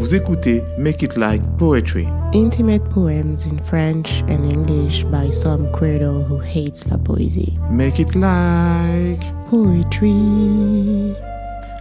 Vous écoutez Make It Like Poetry. Intimate poems in French and English by some credo who hates la poésie. Make It Like Poetry.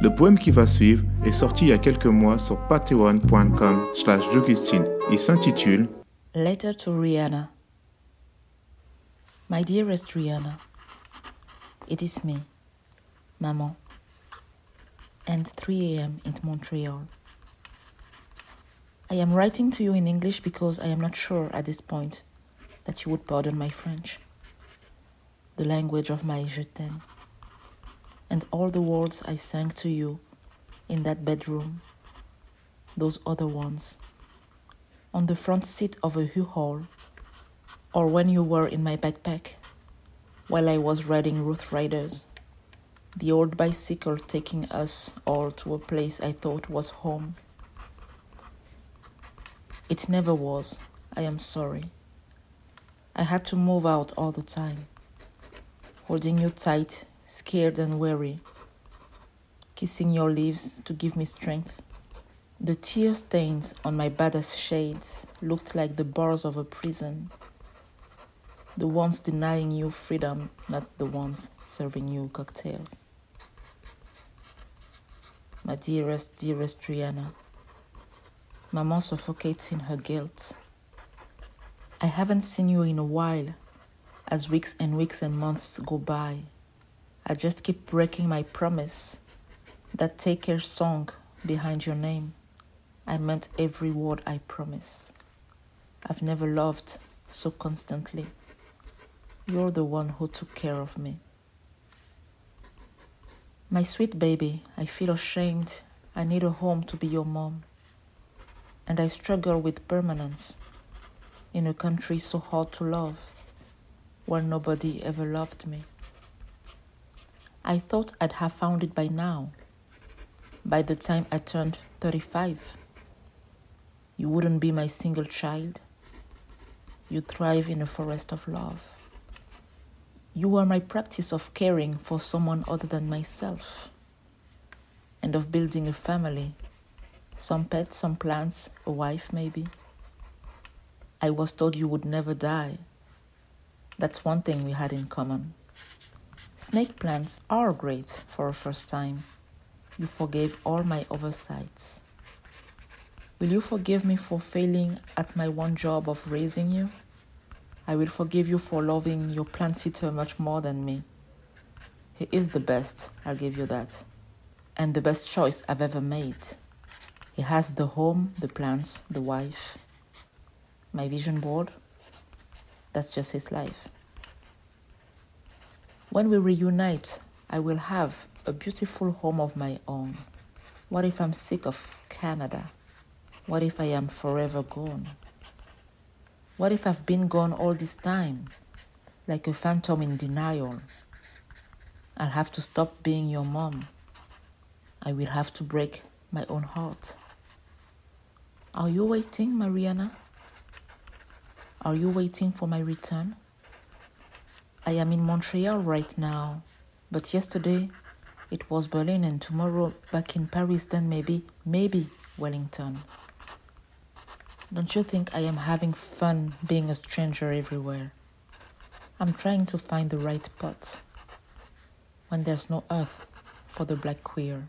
Le poème qui va suivre est sorti il y a quelques mois sur patreon.com slash Il s'intitule Letter to Rihanna. My dearest Rihanna, it is me, Maman, and 3 a.m. in Montreal. I am writing to you in English because I am not sure at this point that you would pardon my French, the language of my je t'aime, and all the words I sang to you in that bedroom, those other ones, on the front seat of a U-Haul, or when you were in my backpack while I was riding Ruth Riders, the old bicycle taking us all to a place I thought was home it never was. I am sorry. I had to move out all the time, holding you tight, scared and weary, kissing your leaves to give me strength. The tear stains on my badass shades looked like the bars of a prison, the ones denying you freedom, not the ones serving you cocktails. My dearest, dearest Rihanna. Maman suffocates in her guilt. I haven't seen you in a while, as weeks and weeks and months go by. I just keep breaking my promise. That take care song behind your name. I meant every word I promise. I've never loved so constantly. You're the one who took care of me. My sweet baby, I feel ashamed. I need a home to be your mom and I struggle with permanence in a country so hard to love, where nobody ever loved me. I thought I'd have found it by now, by the time I turned 35. You wouldn't be my single child. You thrive in a forest of love. You are my practice of caring for someone other than myself and of building a family some pets, some plants, a wife maybe. I was told you would never die. That's one thing we had in common. Snake plants are great for a first time. You forgave all my oversights. Will you forgive me for failing at my one job of raising you? I will forgive you for loving your plant sitter much more than me. He is the best, I'll give you that. And the best choice I've ever made. He has the home, the plants, the wife. My vision board, that's just his life. When we reunite, I will have a beautiful home of my own. What if I'm sick of Canada? What if I am forever gone? What if I've been gone all this time, like a phantom in denial? I'll have to stop being your mom. I will have to break my own heart. Are you waiting, my Rihanna? Are you waiting for my return? I am in Montreal right now, but yesterday it was Berlin and tomorrow back in Paris, then maybe, maybe Wellington. Don't you think I am having fun being a stranger everywhere? I'm trying to find the right pot when there's no earth for the black queer.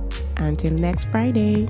Until next Friday.